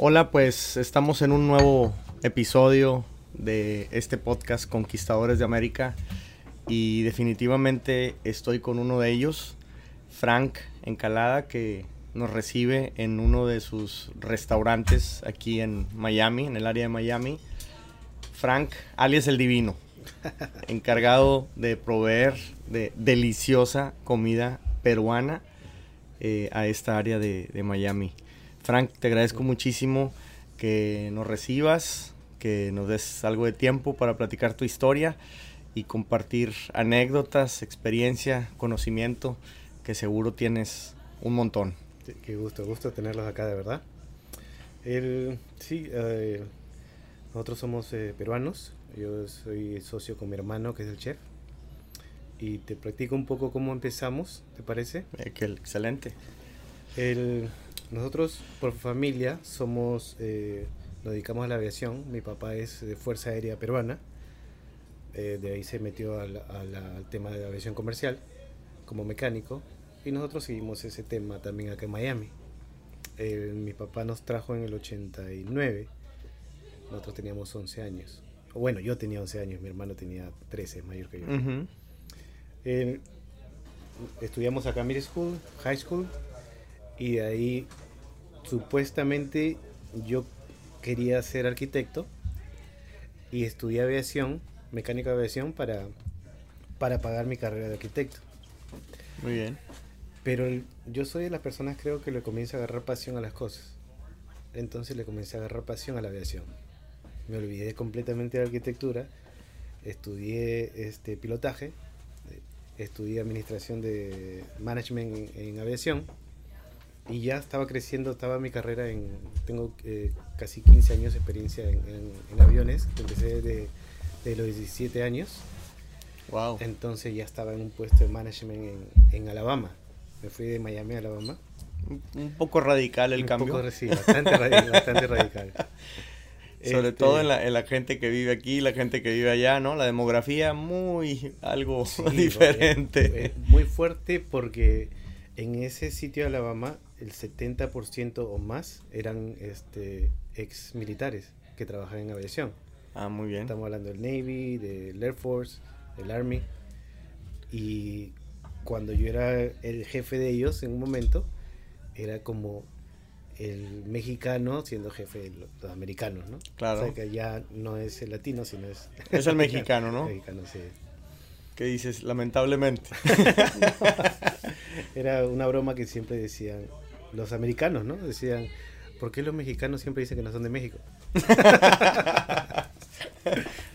Hola, pues estamos en un nuevo episodio de este podcast Conquistadores de América y definitivamente estoy con uno de ellos, Frank Encalada, que nos recibe en uno de sus restaurantes aquí en Miami, en el área de Miami. Frank, alias el Divino, encargado de proveer de deliciosa comida peruana eh, a esta área de, de Miami. Frank, te agradezco muchísimo que nos recibas, que nos des algo de tiempo para platicar tu historia y compartir anécdotas, experiencia, conocimiento, que seguro tienes un montón. Sí, qué gusto, gusto tenerlos acá, de verdad. El, sí, eh, nosotros somos eh, peruanos. Yo soy socio con mi hermano, que es el chef. Y te platico un poco cómo empezamos, ¿te parece? Eh, que excelente. El, nosotros por familia somos, eh, nos dedicamos a la aviación. Mi papá es de Fuerza Aérea Peruana. Eh, de ahí se metió al, al, al, tema de la aviación comercial como mecánico. Y nosotros seguimos ese tema también acá en Miami. Eh, mi papá nos trajo en el 89. Nosotros teníamos 11 años. Bueno, yo tenía 11 años, mi hermano tenía 13, mayor que yo. Uh -huh. estudiamos acá Middle School, High School, y de ahí supuestamente yo quería ser arquitecto y estudié aviación, mecánica de aviación para, para pagar mi carrera de arquitecto. Muy bien. Pero el, yo soy de las personas creo que le comienza a agarrar pasión a las cosas. Entonces le comencé a agarrar pasión a la aviación. Me olvidé completamente de la arquitectura, estudié este pilotaje, estudié administración de management en, en aviación y ya estaba creciendo, estaba mi carrera en, tengo eh, casi 15 años de experiencia en, en, en aviones, empecé de, de, los 17 años. Wow. Entonces ya estaba en un puesto de management en, en Alabama. Me fui de Miami a Alabama. Un poco radical el un cambio. Poco, sí, bastante, radical, bastante radical. Sobre este... todo en la, en la, gente que vive aquí, la gente que vive allá, ¿no? La demografía muy algo sí, diferente. Es, muy fuerte porque en ese sitio de Alabama el 70% o más eran este, ex militares que trabajaban en aviación. Ah, muy bien. Estamos hablando del Navy, del Air Force, del Army. Y cuando yo era el jefe de ellos en un momento, era como el mexicano siendo jefe de los americanos, ¿no? Claro. O sea que ya no es el latino, sino es... Es el mexicano, ¿no? El mexicano, sí. ¿Qué dices? Lamentablemente. era una broma que siempre decían los americanos, ¿no? Decían, ¿por qué los mexicanos siempre dicen que no son de México?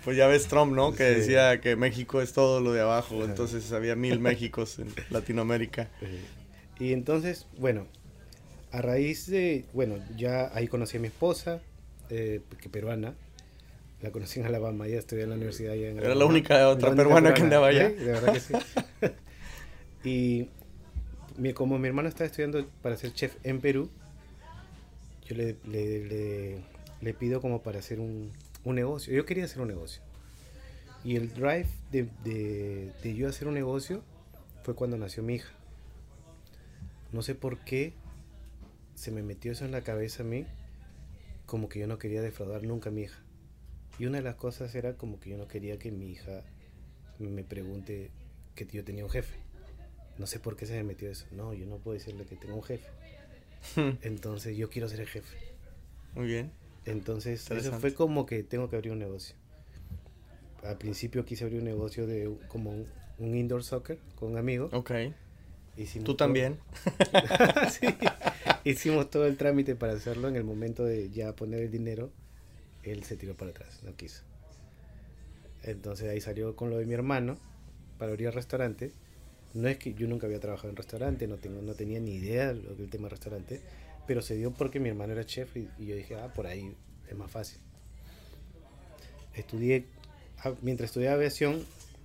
pues ya ves Trump, ¿no? Que sí. decía que México es todo lo de abajo, entonces había mil Méxicos en Latinoamérica. Y entonces, bueno, a raíz de, bueno, ya ahí conocí a mi esposa, eh, que peruana, la conocí en Alabama, ya estudié en la universidad allá en Era la única otra la única peruana, peruana, que andaba allá. ¿sí? De verdad que sí. y como mi hermano estaba estudiando para ser chef en Perú, yo le, pido como para hacer un, negocio. Yo quería hacer un negocio. Y el drive de, de, yo hacer un negocio fue cuando nació mi hija. No sé por qué se me metió eso en la cabeza a mí, como que yo no quería defraudar nunca a mi hija. Y una de las cosas era como que yo no quería que mi hija me pregunte que yo tenía un jefe. No sé por qué se me metió eso. No, yo no puedo decirle que tengo un jefe. Entonces yo quiero ser el jefe. Muy bien. Entonces eso fue como que tengo que abrir un negocio. Al principio quise abrir un negocio de como un, un indoor soccer con un amigo. Ok. Hicimos ¿Tú también? sí. Hicimos todo el trámite para hacerlo. En el momento de ya poner el dinero, él se tiró para atrás, no quiso. Entonces ahí salió con lo de mi hermano para abrir el restaurante no es que yo nunca había trabajado en restaurante, no, tengo, no tenía ni idea del tema de restaurante, pero se dio porque mi hermano era chef y, y yo dije, ah, por ahí es más fácil. Estudié, mientras estudiaba aviación,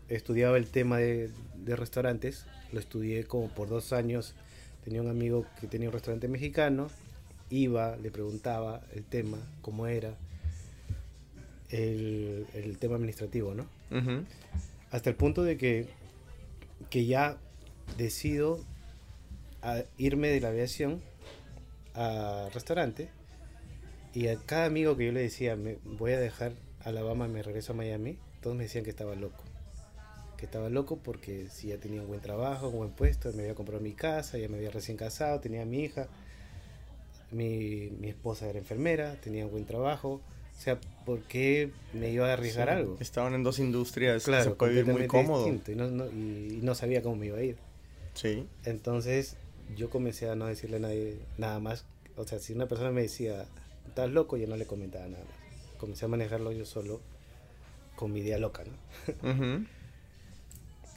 estudiaba el tema de, de, restaurantes, lo estudié como por dos años, tenía un amigo que tenía un restaurante mexicano, iba, le preguntaba el tema, cómo era, el, el tema administrativo, ¿no? Uh -huh. Hasta el punto de que que ya decido a irme de la aviación a restaurante Y a cada amigo que yo le decía, me voy a dejar Alabama y me regreso a Miami, todos me decían que estaba loco. Que estaba loco porque si ya tenía un buen trabajo, un buen puesto, me había comprado mi casa, ya me había recién casado, tenía mi hija, mi, mi esposa era enfermera, tenía un buen trabajo. O sea, ¿por qué me iba a arriesgar Sí, algo? Estaban en dos industrias, Claro, se puede vivir muy cómodo. distinto, y, no, no- y- y no sabía cómo me iba a ir. Sí, Entonces yo comencé a no decirle a nadie nada más. O sea, si una persona me decía, estás loco, yo no le comentaba nada más. Comencé a manejarlo yo solo con mi idea loca, ¿no?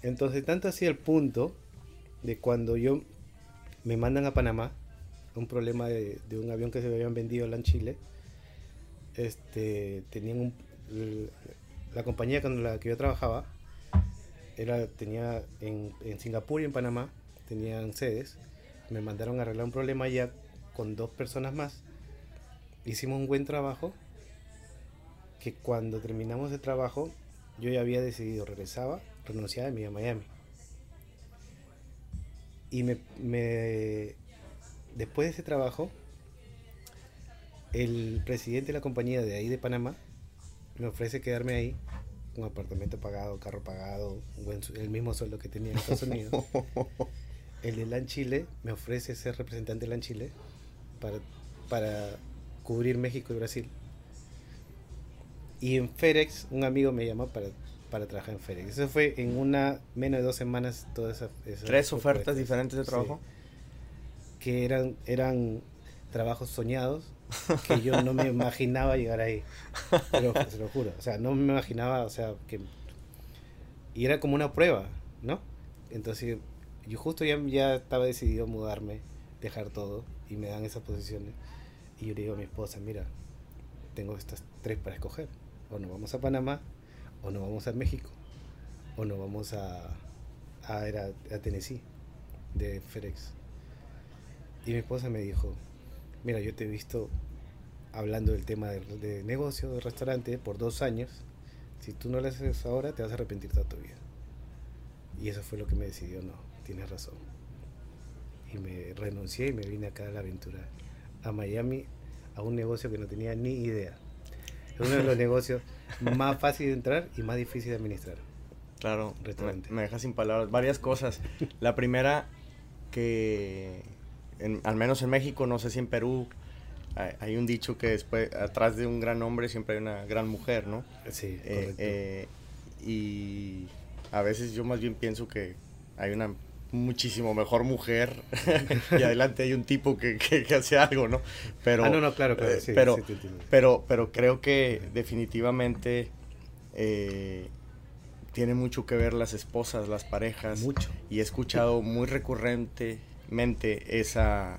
Entonces, tanto así el punto de cuando yo me mandan a Panamá, un problema de, de un avión que se habían vendido en Chile, este, tenían un, la compañía con la que yo trabajaba, era, tenía en, en Singapur y en Panamá, tenían sedes, me mandaron a arreglar un problema allá con dos personas más, hicimos un buen trabajo, que cuando terminamos el trabajo, yo ya había decidido, regresaba, renunciaba y me iba a Miami. Y me, me- después de ese trabajo, el presidente de la compañía de ahí de Panamá me ofrece quedarme ahí, un apartamento pagado, carro pagado, buen el mismo sueldo que tenía en Estados Unidos. El de LAN Chile me ofrece ser representante de LAN Chile para, para cubrir México y Brasil. Y en FedEx, un amigo me llamó para, para trabajar en FedEx. Eso fue en una, menos de dos semanas, todas esas... esas Tres ofertas diferentes de Sí. trabajo. Que eran, eran trabajos soñados que yo no me imaginaba llegar ahí. Pero se lo juro. O sea, no me imaginaba, o sea, que... Y era como una prueba, ¿no? Entonces, yo justo ya, ya estaba decidido a mudarme, dejar todo, y me dan esas posiciones. Y yo le digo a mi esposa, mira, tengo estas tres para escoger. O nos vamos a Panamá, o nos vamos a México, o nos vamos a, a, a, a Tennessee, de FedEx. Y mi esposa me dijo, mira, yo te he visto hablando del tema de, de negocio, de restaurante, por dos años. Si tú no lo haces ahora, te vas a arrepentir toda tu vida. Y eso fue lo que me decidió, no, tienes razón. Y me renuncié y me vine acá a la aventura, a Miami, a un negocio que no tenía ni idea. Es uno de los negocios más fáciles de entrar y más difícil de administrar. Claro, me, me deja sin palabras. Varias cosas. La primera, que en- al menos en México, no sé si en Perú, hay, hay un dicho que después, atrás de un gran hombre siempre hay una gran mujer, ¿no? Sí, Eh, eh, y a veces yo más bien pienso que hay una muchísimo mejor mujer y adelante hay un tipo que, que- que hace algo, ¿no? Pero, ah, no, no, claro, claro, eh, sí, pero, sí, pero, pero creo que definitivamente eh, tiene mucho que ver las esposas, las parejas. Mucho. Y he escuchado muy recurrentemente esa,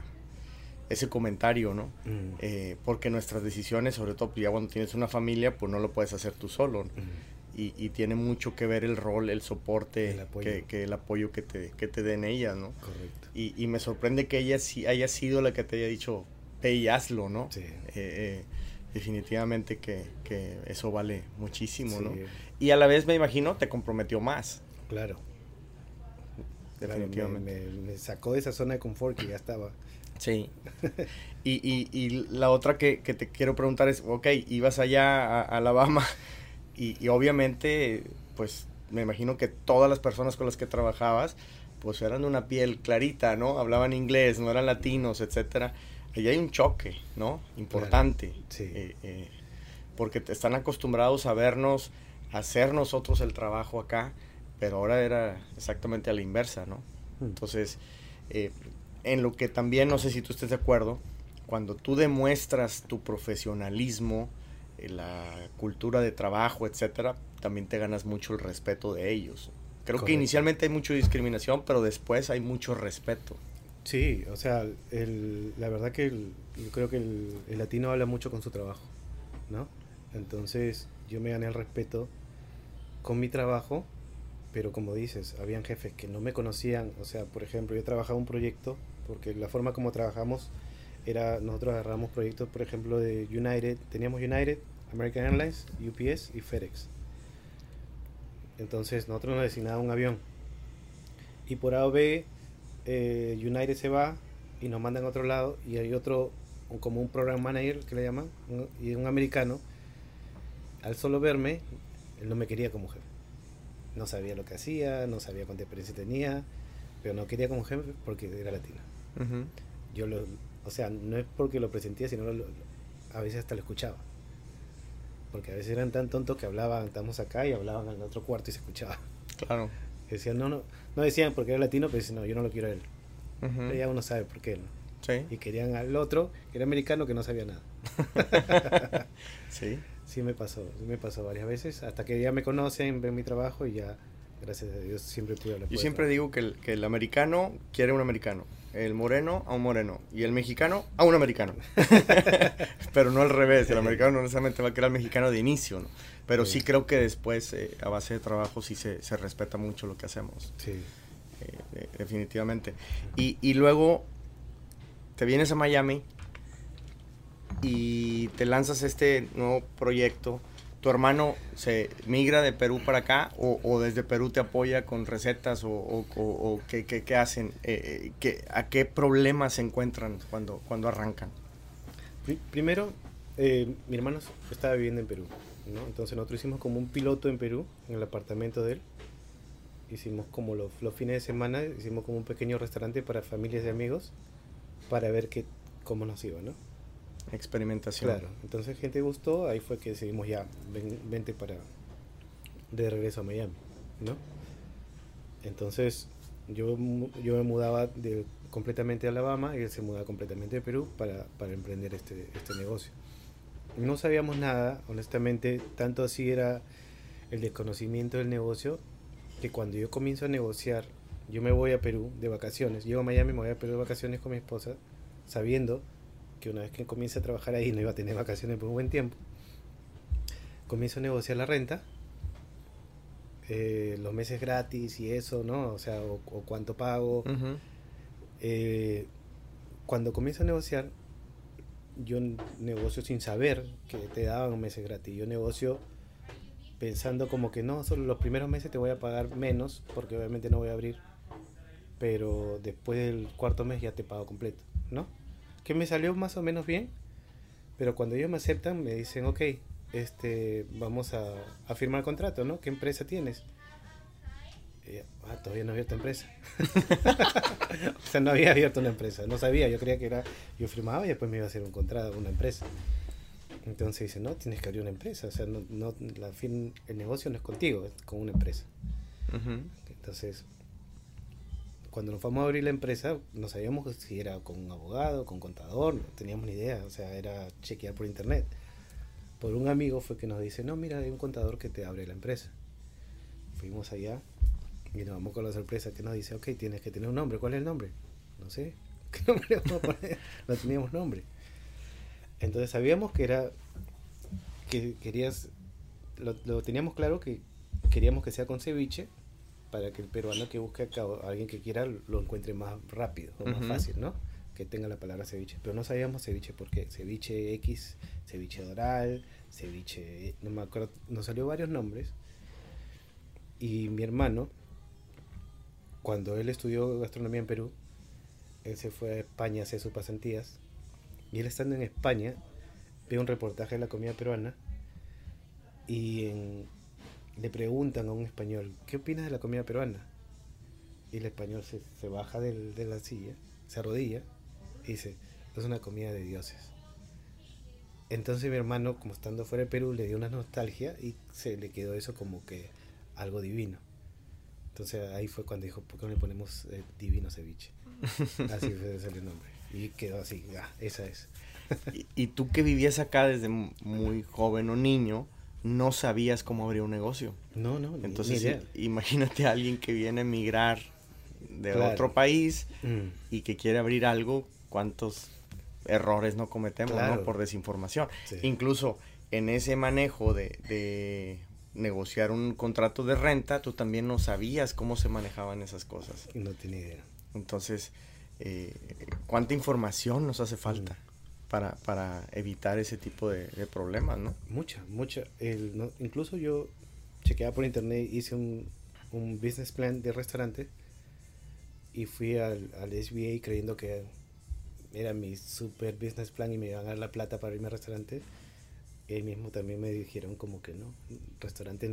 ese comentario, ¿no? Mm, Eh, porque nuestras decisiones, sobre todo pues, ya cuando tienes una familia, pues no lo puedes hacer tú solo. mm. Y, y tiene mucho que ver el rol, el soporte, El apoyo. que, que el apoyo que te, que te den ellas, ¿no? Correcto. Y, y me sorprende que ella sí haya sido la que te haya dicho, ve y hazlo, ¿no? Sí. Eh, eh, definitivamente que, que eso vale muchísimo, ¿no? Sí, Y a la vez me imagino te comprometió más, Claro. Claro, definitivamente. Me, me- me sacó de esa zona de confort que ya estaba. Sí. y, y, y la otra que, que te quiero preguntar es, ok, ibas allá a, a Alabama y, y obviamente, pues me imagino que todas las personas con las que trabajabas, pues eran de una piel clarita, ¿no? Hablaban inglés, no eran latinos, etcétera. Allí hay un choque, ¿no? Importante. sí. Eh, eh, porque te están acostumbrados a vernos, a hacer nosotros el trabajo acá, pero ahora era exactamente a la inversa, ¿no? Mm. Entonces, eh, en lo que también, no sé si tú estés de acuerdo, cuando tú demuestras tu profesionalismo, eh, la cultura de trabajo, etcétera, también te ganas mucho el respeto de ellos. Creo que inicialmente hay mucha discriminación, pero después hay mucho respeto. Sí, o sea, el- la verdad que el- yo creo que el, el latino habla mucho con su trabajo, ¿no? Entonces yo me gané el respeto con mi trabajo, pero como dices, habían jefes que no me conocían, o sea, por ejemplo, yo trabajaba un proyecto, porque la forma como trabajamos era, nosotros agarramos proyectos, por ejemplo, de United, teníamos United, American Airlines, UPS y FedEx. Entonces nosotros nos designaban un avión. Y por A o B, eh, United se va y nos mandan a otro lado y hay otro, como un program manager que le llaman, y un americano, al solo verme, él no me quería como jefe. No sabía lo que hacía, no sabía cuánta experiencia tenía, pero no quería como jefe porque era latino. Yo lo, o sea, no es porque lo presentía, sino lo- lo- a veces hasta lo escuchaba. Porque a veces eran tan tontos que hablaban, estamos acá y hablaban al otro cuarto y se escuchaba. Claro. Decían, no, no, no decían porque era latino, pero decían, no, yo no lo quiero a él. Pero ya uno sabe por qué, ¿no? Sí. Y querían al otro, que era americano, que no sabía nada. Sí. Sí me pasó, sí me pasó varias veces, hasta que ya me conocen, ven mi trabajo y ya, gracias a Dios, siempre pude hablar. Yo siempre digo que el, que el americano quiere un americano, el moreno a un moreno y el mexicano a un americano. Pero no al revés, el americano no necesariamente va a querer al mexicano de inicio, ¿no? Pero sí Sí. creo que después, eh, a base de trabajo, sí se, se respeta mucho lo que hacemos, Sí, eh, de- definitivamente. Y, y luego te vienes a Miami y te lanzas este nuevo proyecto. ¿Tu hermano se migra de Perú para acá o, desde Perú te apoya con recetas o, qué, hacen? Eh, eh, ¿qué- ¿A qué problemas se encuentran cuando, cuando arrancan? Pri- Primero, eh, mi hermano estaba viviendo en Perú. Entonces nosotros hicimos como un piloto en Perú, en el apartamento de él. Hicimos como los, los fines de semana, hicimos como un pequeño restaurante para familias y amigos, para ver qué, cómo nos iba, ¿no? Experimentación. Claro, entonces gente gustó, ahí fue que decidimos ya, ven- vente para, de regreso a Miami, ¿no? Entonces yo, yo me mudaba de, completamente de Alabama y él se mudaba completamente de Perú para, para emprender este, este negocio. No sabíamos nada, honestamente, tanto así era el desconocimiento del negocio que cuando yo comienzo a negociar, yo me voy a Perú de vacaciones, llego a Miami, me voy a Perú de vacaciones con mi esposa, sabiendo que una vez que comience a trabajar ahí no iba a tener vacaciones por un buen tiempo. Comienzo a negociar la renta, eh, los meses gratis y eso, ¿no? O sea, o, o cuánto pago. Ujú. Eh, cuando comienzo a negociar, yo negocio sin saber que te daban meses gratis. Yo negocio pensando como que no, solo los primeros meses te voy a pagar menos, porque obviamente no voy a abrir, pero después del cuarto mes ya te pago completo, ¿no? Que me salió más o menos bien, pero cuando ellos me aceptan me dicen, ok, este, vamos a, a firmar el contrato, ¿no? ¿Qué empresa tienes? Y yo, ah, todavía no he abierto empresa. o sea, no había abierto una empresa, no sabía, yo creía que era, yo firmaba y después me iba a hacer un contrato, una empresa. Entonces dice, no, tienes que abrir una empresa, o sea, no, no, la fin, el negocio no es contigo, es con una empresa. Entonces, cuando nos fuimos a abrir la empresa, no sabíamos si era con un abogado, con un contador, no teníamos ni idea, o sea, era chequear por internet. Por un amigo fue que nos dice, no, mira, hay un contador que te abre la empresa. Fuimos allá y nos vamos con la sorpresa que nos dice, ok, tienes que tener un nombre, ¿cuál es el nombre? No sé, ¿qué nombre vamos a poner? No teníamos nombre. Entonces sabíamos que era, que querías, lo, lo teníamos claro que queríamos que sea con ceviche, para que el peruano que busque acá, o alguien que quiera, lo encuentre más rápido o más fácil, ¿no? Que tenga la palabra ceviche. Pero no sabíamos ceviche por qué. Ceviche X, ceviche doral, ceviche. No me acuerdo. Nos salió varios nombres. Y mi hermano, cuando él estudió gastronomía en Perú, él se fue a España a hacer sus pasantías. Y él estando en España, ve un reportaje de la comida peruana. Y en- le preguntan a un español, ¿qué opinas de la comida peruana? Y el español se, se baja del- de la silla, se arrodilla y dice, es una comida de dioses. Entonces mi hermano, como estando fuera de Perú, le dio una nostalgia y se le quedó eso como que algo divino. Entonces ahí fue cuando dijo, ¿por qué no le ponemos eh, divino ceviche? Así fue ese el nombre. Y quedó así, ah, esa es. Y, y tú que vivías acá desde muy joven o niño, no sabías cómo abrir un negocio. No, no, Entonces, ni imagínate a alguien que viene a emigrar de Claro. otro país Mm, y que quiere abrir algo, cuántos errores no cometemos, ¿no? Por desinformación. sí. Incluso en ese manejo de, de negociar un contrato de renta, tú también no sabías cómo se manejaban esas cosas. No tenía idea. Entonces, eh, ¿cuánta información nos hace falta Mm. Para, para evitar ese tipo de, de problemas, no? Mucha, mucha. El, no- incluso yo chequeaba por internet, hice un, un business plan de restaurante y fui al, al SBA creyendo que, era mi super business plan y me iban a dar la plata para irme al restaurante, ahí mismo también me dijeron como que no, restaurante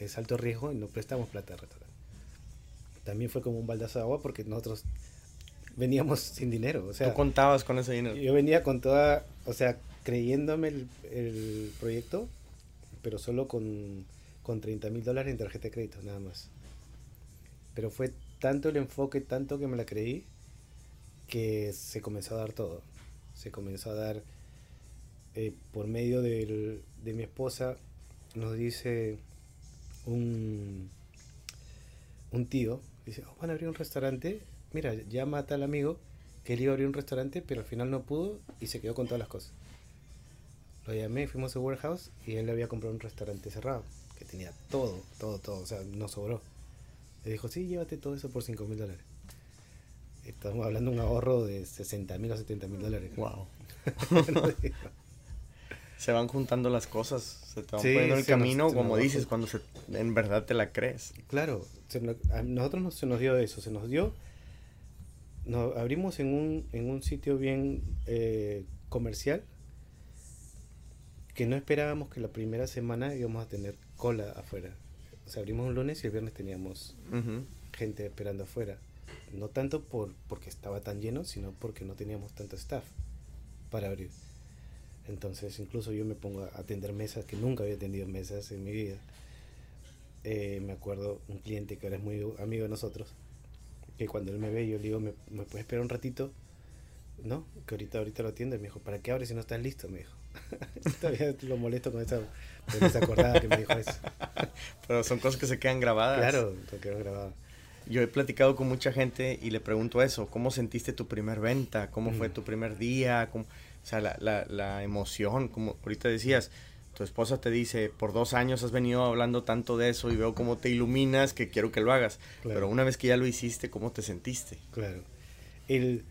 es alto riesgo y no prestamos plata al restaurante. También fue como un baldazo de agua porque nosotros veníamos sin dinero. O sea, ¿Tú contabas con ese dinero? Yo venía con toda, o sea, creyéndome el, el proyecto, pero solo con, con 30 mil dólares en tarjeta de crédito, nada más. Pero fue tanto el enfoque, tanto que me la creí, que se comenzó a dar todo. Se comenzó a dar eh, por medio del, de mi esposa, nos dice un, un tío, dice, oh, van a abrir un restaurante, mira, ya mata al amigo que él iba a abrir un restaurante, pero al final no pudo y se quedó con todas las cosas. Lo llamé, fuimos a warehouse y él le había comprado un restaurante cerrado, que tenía todo, todo, todo, o sea, no sobró. Le dijo, sí, llévate todo eso por 5 mil dólares. Estamos hablando de un ahorro de 60 mil o 70 mil dólares. Wow. se van juntando las cosas, se te van Sí, poniendo en el nos- camino, se como nos dices, cuando se, en verdad te la crees. Claro, se no- a nosotros nos, se nos dio eso, se nos dio, nos abrimos en un, en un sitio bien eh, comercial que no esperábamos que la primera semana íbamos a tener cola afuera. O sea, abrimos un lunes y el viernes teníamos gente esperando afuera. No tanto por porque estaba tan lleno, sino porque no teníamos tanto staff para abrir. Entonces, incluso yo me pongo a atender mesas, que nunca había atendido mesas en mi vida. Eh, me acuerdo un cliente que ahora es muy amigo de nosotros, que cuando él me ve, yo le digo, ¿me, me puedes esperar un ratito? No, que ahorita, ahorita lo atiendo. Y me dijo, ¿para qué abres si no estás listo? Me dijo. Todavía lo molesto con esa, con esa acordada que me dijo eso. Pero son cosas que se quedan grabadas. Claro, lo quedó grabado. Yo he platicado con mucha gente y le pregunto eso, ¿cómo sentiste tu primer venta? ¿Cómo fue Mm. tu primer día? ¿Cómo- o sea, la, la, la emoción, como ahorita decías, tu esposa te dice, por dos años has venido hablando tanto de eso y veo cómo te iluminas que quiero que lo hagas. Claro. Pero una vez que ya lo hiciste, ¿cómo te sentiste? Claro. El,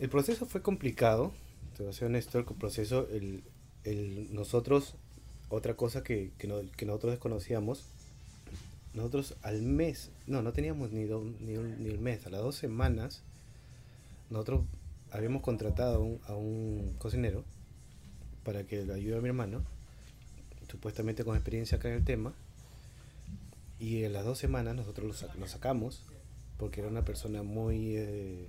el proceso fue complicado, te voy a ser honesto, el proceso, el, el- nosotros, otra cosa que, que, no- que nosotros desconocíamos, nosotros al mes, no, no teníamos ni, do- ni, un- ni el mes, a las dos semanas, nosotros habíamos contratado a un, a un cocinero para que le ayude a mi hermano, supuestamente con experiencia acá en el tema, y en las dos semanas nosotros lo, sac- lo sacamos porque era una persona muy eh,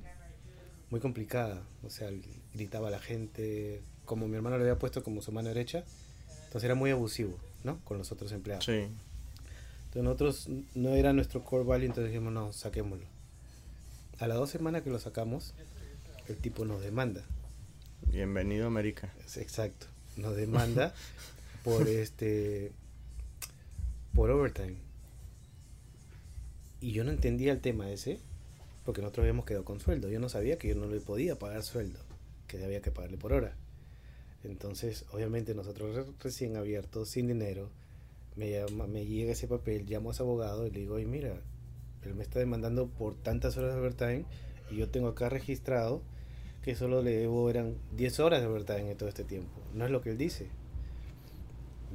muy complicada. O sea gritaba a la gente como mi hermano le había puesto como su mano derecha entonces era muy abusivo no con los otros empleados. Sí. entonces nosotros no era nuestro core value entonces dijimos no saquémoslo a las dos semanas que lo sacamos el tipo nos demanda Bienvenido a América. Es exacto. Nos demanda por este por overtime. Y yo no entendía el tema ese porque nosotros habíamos quedado con sueldo. Yo no sabía que yo no le podía pagar sueldo que había que pagarle por hora. Entonces obviamente nosotros re- recién abiertos sin dinero me llama me llega ese papel llamo a ese abogado y le digo oye mira él me está demandando por tantas horas de overtime y yo tengo acá registrado que solo le debo eran 10 horas de overtime en todo este tiempo. No es lo que él dice.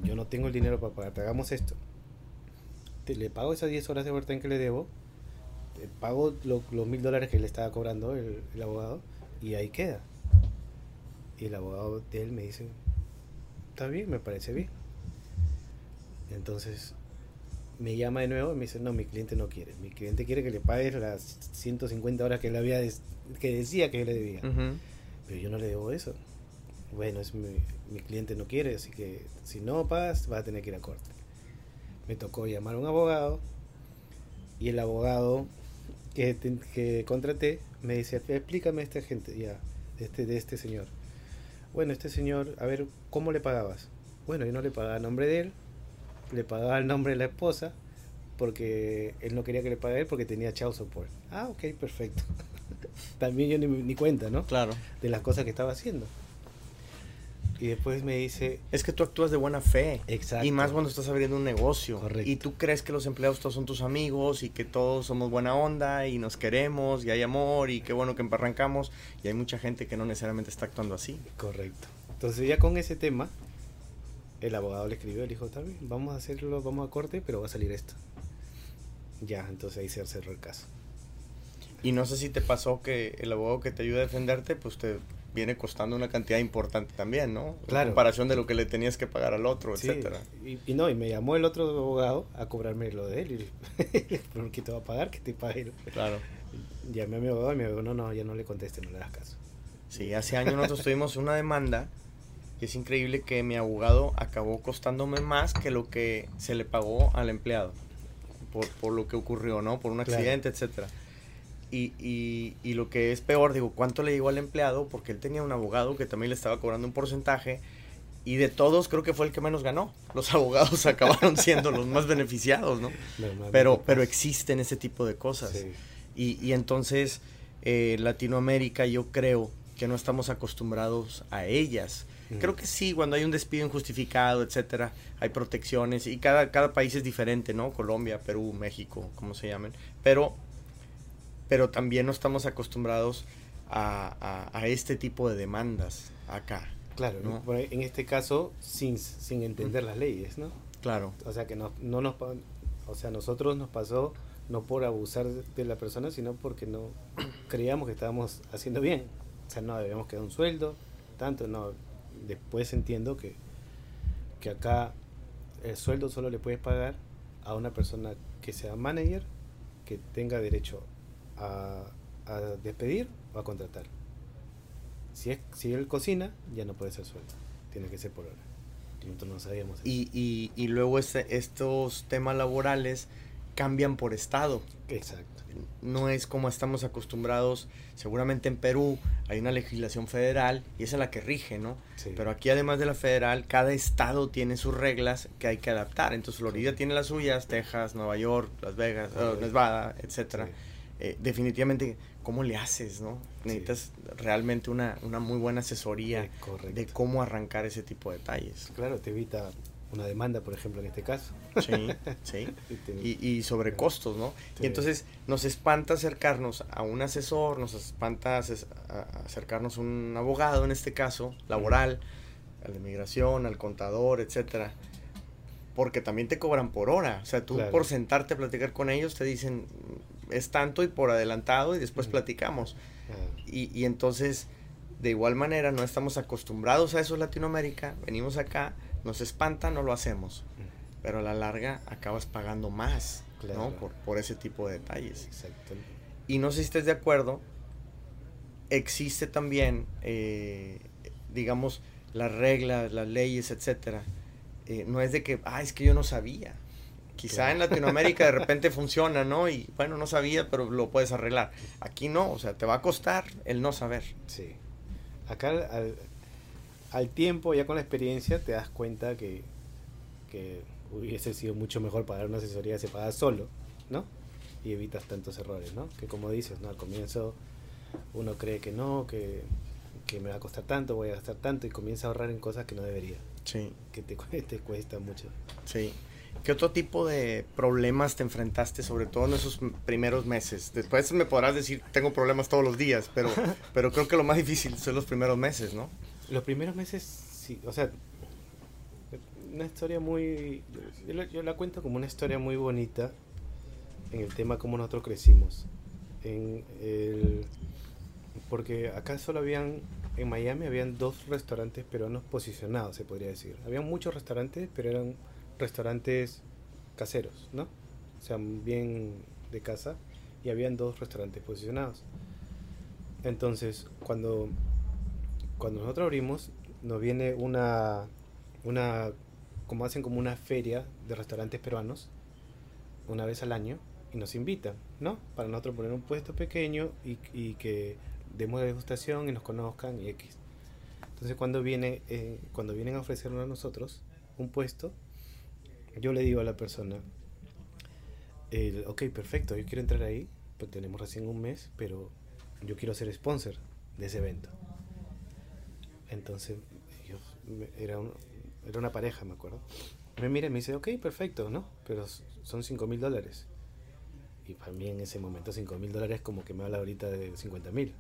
Yo no tengo el dinero para pagarte. Hagamos esto. Te, le pago esas 10 horas de overtime que le debo. Te pago lo- los mil dólares que le estaba cobrando el, el abogado. Y ahí queda. Y el abogado de él me dice, está bien, me parece bien. Entonces me llama de nuevo y me dice, no, mi cliente no quiere. Mi cliente quiere que le pagues las 150 horas que él había que decía que le debía. Pero yo no le debo eso. Bueno, es mi, mi cliente no quiere, así que si no pagas, vas a tener que ir a corte. Me tocó llamar a un abogado y el abogado que, que contraté me dice, explícame a esta gente, ya, de este, de este señor. Bueno, este señor, a ver, ¿cómo le pagabas? Bueno, yo no le pagaba a nombre de él, le pagaba el nombre de la esposa, porque él no quería que le pagara él porque tenía child support. Ah, ok, perfecto. También yo ni, ni cuenta, ¿no? Claro. de las cosas que estaba haciendo. Y después me dice, Es que tú actúas de buena fe. Exacto. Y más cuando estás abriendo un negocio. Correcto. Y tú crees que los empleados todos son tus amigos y que todos somos buena onda y nos queremos y hay amor y qué bueno que emparrancamos. Y hay mucha gente que no necesariamente está actuando así. correcto. Entonces ya con ese tema, el abogado le escribió, le dijo, está bien, vamos a hacerlo, vamos a corte, pero va a salir esto. Ya, entonces ahí se cerró el caso. Y no sé si te pasó que el abogado que te ayuda a defenderte, pues te viene costando una cantidad importante también, ¿no? Claro. En comparación de lo que le tenías que pagar al otro, Sí, etcétera. Y, y no, y me llamó el otro abogado a cobrarme lo de él. ¿por qué te va a pagar? Que te pague. Claro. Llamé a mi abogado y me dijo, no, no, ya no le conteste, no le das caso. Sí, hace años nosotros tuvimos una demanda y es increíble que mi abogado acabó costándome más que lo que se le pagó al empleado por, por lo que ocurrió, ¿no? Por un Claro. accidente, etcétera. Y, y, y lo que es peor, digo, ¿cuánto le llegó al empleado? Porque él tenía un abogado que también le estaba cobrando un porcentaje y de todos creo que fue el que menos ganó. Los abogados acabaron siendo los más beneficiados, ¿no? Pero, pero existen ese tipo de cosas. Sí. Y, y entonces eh, Latinoamérica yo creo que no estamos acostumbrados a ellas. Creo que sí, cuando hay un despido injustificado, etcétera, hay protecciones y cada, cada país es diferente, ¿no? Colombia, Perú, México, como se llamen. Pero, pero también no estamos acostumbrados a, a- a este tipo de demandas acá. Claro, ¿no? en este caso, sin, sin entender las leyes, ¿no? Claro, O sea, que no, no nos... O sea, nosotros nos pasó no por abusar de, la persona, sino porque no creíamos que estábamos haciendo bien. O sea, no debíamos quedar un sueldo, tanto, no. Después entiendo que, que acá el sueldo solo le puedes pagar a una persona que sea manager, que tenga derecho a, a despedir o a contratar. Si, es, si él cocina, ya no puede ser sueldo, tiene que ser por hora. Nosotros no sabíamos y, y, y luego este- estos temas laborales cambian por estado. Exacto. no es como estamos acostumbrados. Seguramente en Perú hay una legislación federal y esa es la que rige, ¿no? Sí. Pero aquí además de la federal, cada estado tiene sus reglas que hay que adaptar. Entonces Florida Sí. tiene las suyas, Texas, Nueva York, Las Vegas, eh, Correcto. Nevada, etcétera. Sí. Eh, definitivamente, ¿cómo le haces, no? Necesitas realmente una, una muy buena asesoría Eh, de cómo arrancar ese tipo de detalles. Claro, te evita una demanda, por ejemplo, en este caso. Sí, sí. Y sobre costos, ¿no? Sí. Y entonces nos espanta acercarnos a un asesor, nos espanta acercarnos a un abogado, en este caso, laboral, a la inmigración, al contador, etcétera. Porque también te cobran por hora. O sea, tú Claro. por sentarte a platicar con ellos te dicen es tanto y por adelantado y después platicamos. Y, y entonces, de igual manera, no estamos acostumbrados a eso en Latinoamérica. Venimos acá, nos espanta, no lo hacemos pero a la larga acabas pagando más, ¿no? Por, por ese tipo de detalles. exacto. Y no sé si estés de acuerdo, existe también, eh, digamos, las reglas, las leyes, etcétera. Eh, no es de que, ah, es que yo no sabía. Quizá Claro. en Latinoamérica de repente funciona, ¿no? Y bueno, no sabía, pero lo puedes arreglar. Aquí no, o sea, te va a costar el no saber. Sí. Acá al, al, tiempo, ya con la experiencia, te das cuenta que, que hubiese sido mucho mejor pagar una asesoría separada solo, ¿no? Y evitas tantos errores, ¿no? Que como dices, ¿no? Al comienzo uno cree que no, que, que me va a costar tanto, voy a gastar tanto y comienza a ahorrar en cosas que no debería, Sí, que te, cu- te cuesta mucho. sí. ¿Qué otro tipo de problemas te enfrentaste, sobre todo en esos primeros meses? Después me podrás decir, tengo problemas todos los días, pero, pero creo que lo más difícil son los primeros meses, ¿no? Los primeros meses, sí, o sea, una historia muy... Yo, la- cuento como una historia muy bonita en el tema cómo nosotros crecimos. En el, porque acá solo habían, en Miami habían dos restaurantes peruanos posicionados, se podría decir. Habían muchos restaurantes, pero eran restaurantes caseros, ¿no? O sea, bien de casa. Y habían dos restaurantes posicionados. Entonces, cuando cuando nosotros abrimos, nos viene una, una, como hacen como una feria de restaurantes peruanos, una vez al año, y nos invitan, ¿no? Para nosotros poner un puesto pequeño y, y que demos la degustación y nos conozcan y X. Entonces cuando viene, eh, cuando vienen a ofrecernos a nosotros un puesto, yo le digo a la persona, el, ok, perfecto, yo quiero entrar ahí, pues tenemos recién un mes, pero yo quiero ser sponsor de ese evento. Entonces, me- era, un- era una pareja, me acuerdo. Me mira y me dice, ok, perfecto, ¿no? Pero son 5 mil dólares. Y para mí en ese momento 5 mil dólares como que me habla ahorita de 50 mil.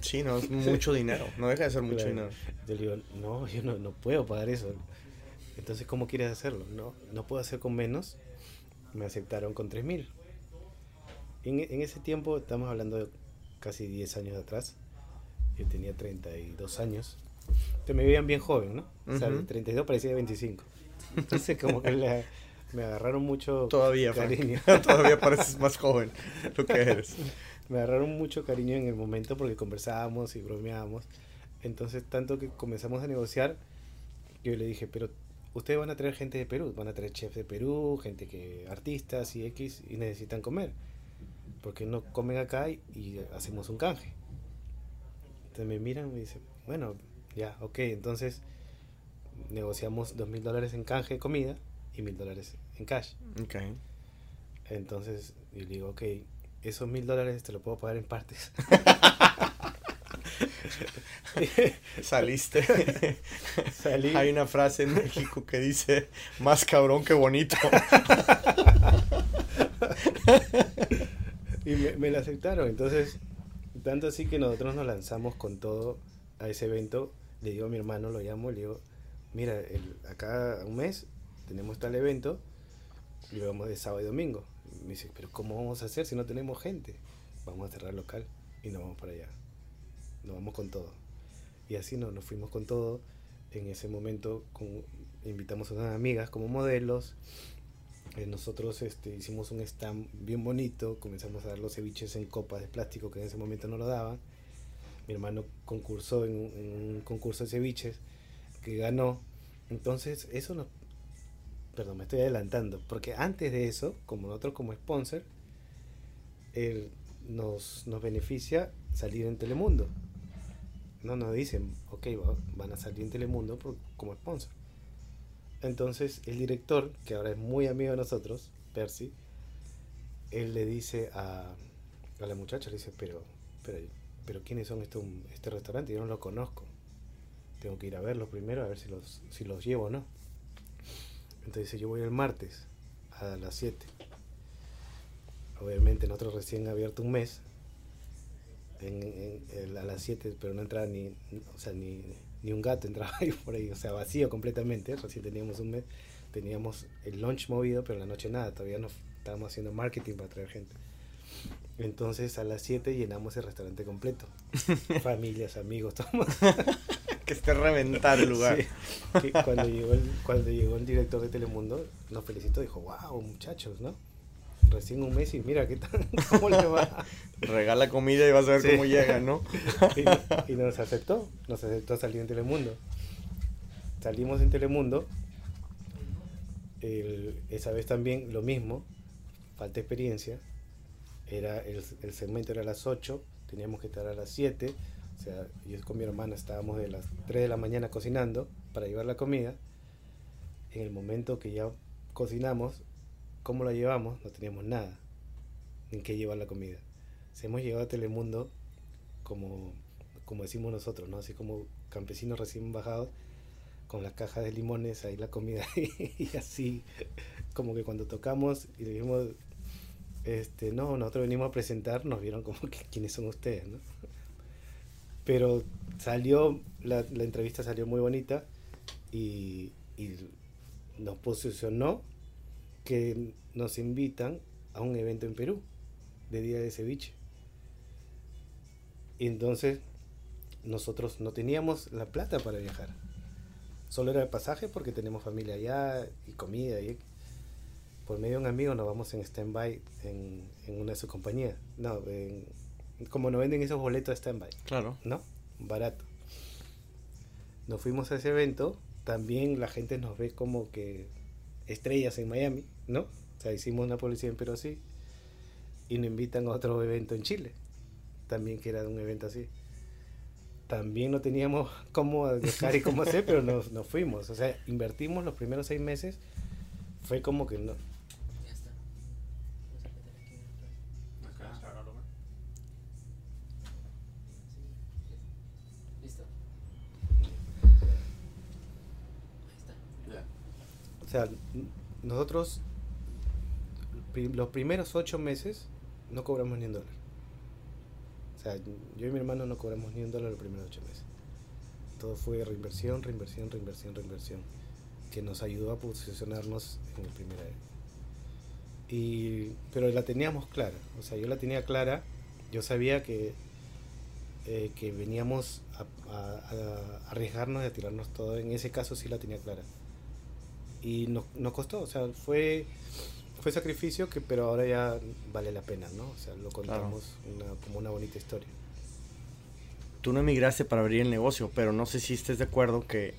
Sí, no, es mucho dinero, no deja de ser mucho Claro. dinero. Yo le digo, no, yo no, no puedo pagar eso. Entonces, ¿cómo quieres hacerlo? No, no puedo hacer con menos. Me aceptaron con 3 mil. En, en ese tiempo, estamos hablando de casi 10 años atrás, yo tenía 32 años. Entonces me veían bien joven, ¿no? O sea, de Ujú. 32 parecía de 25. Entonces como que la- me agarraron mucho Todavía, Frank. cariño. Todavía pareces más joven lo que eres. me agarraron mucho cariño en el momento porque conversábamos y bromeábamos. Entonces, tanto que comenzamos a negociar, yo le dije, pero ustedes van a traer gente de Perú, van a traer chefs de Perú, gente que artistas y X y necesitan comer. porque no comen acá y, y hacemos un canje? Entonces me miran y me dicen, bueno, ya, ok, entonces negociamos dos mil dólares en canje de comida y mil dólares en cash. Ok. Entonces yo le digo, ok, esos mil dólares te lo puedo pagar en partes. Saliste. Salí. Hay una frase en México que dice, más cabrón que bonito. Y me, me la aceptaron. Entonces, tanto así que nosotros nos lanzamos con todo a ese evento. Le digo a mi hermano, lo llamo, le digo, mira, acá un mes tenemos tal evento y lo vamos de sábado y domingo. Me dice, pero ¿cómo vamos a hacer si no tenemos gente? Vamos a cerrar el local y nos vamos para allá. Nos vamos con todo. Y así no, nos fuimos con todo. En ese momento invitamos a unas amigas como modelos. Eh, nosotros este, hicimos un stand bien bonito, comenzamos a dar los ceviches en copas de plástico que en ese momento no lo daban. Mi hermano concursó en, un- concurso de ceviches que ganó. Entonces, eso nos... Perdón, me estoy adelantando, porque antes de eso, como nosotros como sponsor, él nos, nos beneficia salir en Telemundo. No nos dicen, ok, va- van a salir en Telemundo como sponsor. Entonces el director, que ahora es muy amigo de nosotros, Percy, él le dice a, a la muchacha, le dice, pero, pero, pero ¿quiénes son estos, este restaurante? Yo no lo conozco. Tengo que ir a verlos primero a ver si los, si los llevo o no. Entonces yo voy el martes a las 7. Obviamente nosotros recién abierto un mes a las 7, pero no entraba ni, o sea, ni, ni un gato entraba ahí por ahí, o sea, vacío completamente. Recién teníamos un mes, teníamos el lunch movido, pero en la noche nada, todavía no estábamos haciendo marketing para traer gente. Entonces a las 7 llenamos el restaurante completo. Familias, amigos, todo. que esté reventar el lugar. Sí, cuando, llegó el, cuando llegó el director de Telemundo, nos felicitó, dijo, wow, muchachos, ¿no? Recién un mes y mira, ¿qué tal? ¿Cómo le va? Regala comida y vas a ver Sí. cómo llega, ¿no? y, y nos aceptó, nos aceptó salir en Telemundo. Salimos en Telemundo, el- esa vez también lo mismo, falta experiencia, era el, el segmento era a las 8, teníamos que estar a las 7, o sea, yo con mi hermana estábamos de las 3 de la mañana cocinando para llevar la comida, en el momento que ya cocinamos, ¿cómo la llevamos? No teníamos nada en qué llevar la comida. Se hemos llegado a Telemundo como, como decimos nosotros, ¿no? Así como campesinos recién bajados, con las cajas de limones, ahí la comida, y así, como que cuando tocamos y le dijimos, este, no, nosotros venimos a presentar, nos vieron como que quiénes son ustedes, ¿no? Pero salió, la, entrevista salió muy bonita y, y nos posicionó que nos invitan a un evento en Perú de Día de Ceviche. Y entonces nosotros no teníamos la plata para viajar. Solo era el pasaje porque tenemos familia allá y comida. Y por medio de un amigo nos vamos en stand-by en, en una de sus compañías. No, en- como nos venden esos boletos de stand-by. Claro. ¿no? Barato. Nos fuimos a ese evento, también la gente nos ve como que estrellas en Miami, ¿no? O sea, hicimos una publicidad en Perú así y nos invitan a otro evento en Chile, también que era un evento así. También no teníamos cómo dejar y cómo hacer, pero nos, nos fuimos. O sea, invertimos los primeros seis meses, fue como que no. Nosotros los primeros ocho meses no cobramos ni un dólar. O sea, yo y mi hermano no cobramos ni un dólar los primeros ocho meses. Todo fue reinversión, reinversión, reinversión, reinversión, que nos ayudó a posicionarnos en el primer año. Y, pero la teníamos clara, o sea, yo la tenía clara, yo sabía que, eh, que veníamos a, a- a arriesgarnos y a tirarnos todo, en ese caso sí la tenía clara. Y nos, nos costó, o sea, fue, fue sacrificio, que, pero ahora ya vale la pena, ¿no? O sea, lo contamos una- como una bonita historia. Tú no emigraste para abrir el negocio, pero no sé si estés de acuerdo que,